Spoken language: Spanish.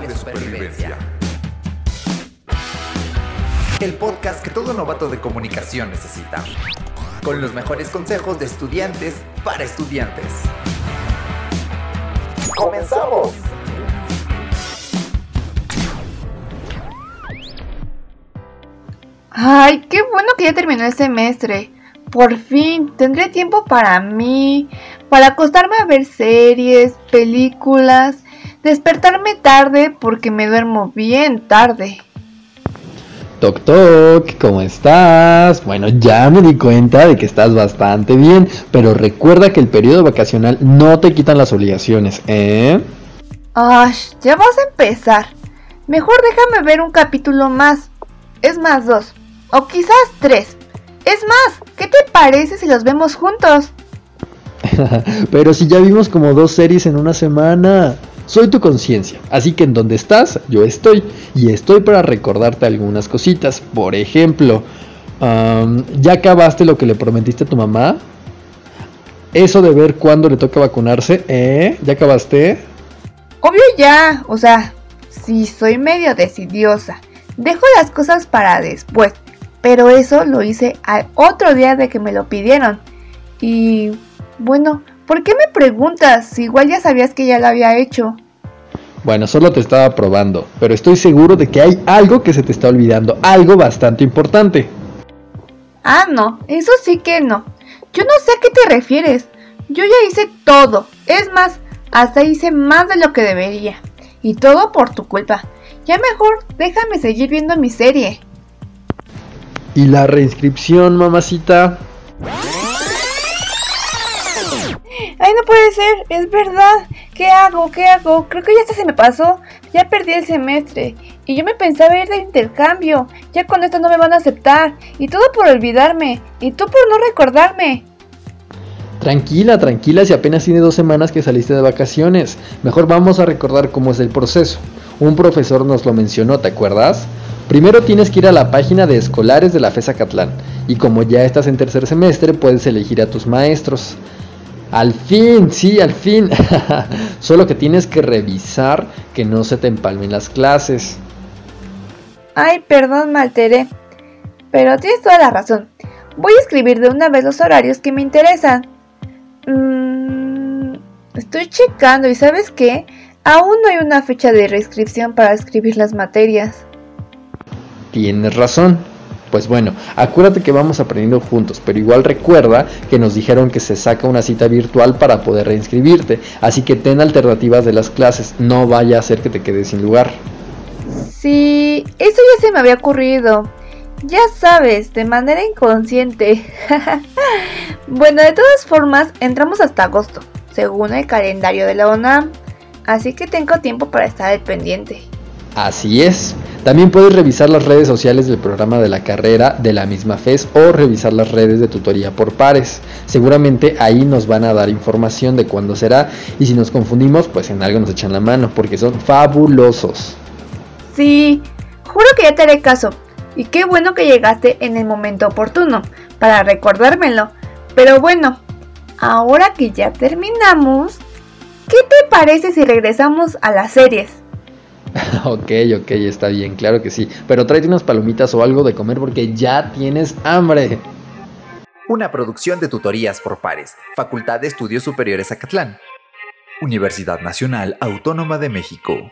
De Supervivencia. El podcast que todo novato de comunicación necesita. Con los mejores consejos de estudiantes para estudiantes. ¡Comenzamos! Ay, qué bueno que ya terminó el semestre. Por fin, tendré tiempo para mí, para acostarme a ver series, películas, despertarme tarde porque me duermo bien tarde. Toc Toc, ¿cómo estás? Bueno, ya me di cuenta de que estás bastante bien, pero recuerda que el periodo vacacional no te quitan las obligaciones, ¿eh? Ay, ya vas a empezar. Mejor déjame ver un capítulo más. Es más dos. O quizás tres. Es más, ¿qué te parece si los vemos juntos? Pero si ya vimos como dos series en una semana. Soy tu conciencia, así que en donde estás, yo estoy. Y estoy para recordarte algunas cositas. Por ejemplo, ¿ya acabaste lo que le prometiste a tu mamá? Eso de ver cuándo le toca vacunarse, ¿eh? ¿Ya acabaste? Obvio ya, o sea, sí soy medio decidiosa. Dejo las cosas para después pero eso lo hice al otro día de que me lo pidieron. Y bueno, ¿por qué me preguntas igual ya sabías que ya lo había hecho? Bueno, solo te estaba probando, pero estoy seguro de que hay algo que se te está olvidando, algo bastante importante. Ah, no, eso sí que no. Yo no sé a qué te refieres. Yo ya hice todo. Es más, hasta hice más de lo que debería. Y todo por tu culpa. Ya mejor déjame seguir viendo mi serie. ¿Y la reinscripción, mamacita? Ay, no puede ser, es verdad. ¿Qué hago? ¿Qué hago? Creo que ya se me pasó. Ya perdí el semestre. Y yo me pensaba ir de intercambio. Ya con esto no me van a aceptar. Y todo por olvidarme. Y tú por no recordarme. Tranquila, tranquila, si apenas tiene dos semanas que saliste de vacaciones. Mejor vamos a recordar cómo es el proceso. Un profesor nos lo mencionó, ¿te acuerdas? Primero tienes que ir a la página de escolares de la FESA Catlán y como ya estás en tercer semestre puedes elegir a tus maestros. Al fin, sí, al fin. Solo que tienes que revisar que no se te empalmen las clases. Ay, perdón, me alteré. Pero tienes toda la razón. Voy a escribir de una vez los horarios que me interesan. Mm, estoy checando y ¿sabes qué? Aún no hay una fecha de reinscripción para escribir las materias. Tienes razón. Pues bueno, acuérdate que vamos aprendiendo juntos, pero igual recuerda que nos dijeron que se saca una cita virtual para poder reinscribirte, así que ten alternativas de las clases, no vaya a ser que te quedes sin lugar. Sí, eso ya se me había ocurrido. Ya sabes, de manera inconsciente. bueno, de todas formas, entramos hasta agosto, según el calendario de la ONAM, así que tengo tiempo para estar al pendiente. Así es. También puedes revisar las redes sociales del programa de la carrera de la misma FES o revisar las redes de tutoría por pares. Seguramente ahí nos van a dar información de cuándo será y si nos confundimos, pues en algo nos echan la mano porque son fabulosos. Sí, juro que ya te haré caso. Y qué bueno que llegaste en el momento oportuno para recordármelo. Pero bueno, ahora que ya terminamos, ¿qué te parece si regresamos a las series? ok, ok, está bien, claro que sí. Pero tráete unas palomitas o algo de comer porque ya tienes hambre. Una producción de tutorías por pares, Facultad de Estudios Superiores Acatlán. Universidad Nacional Autónoma de México.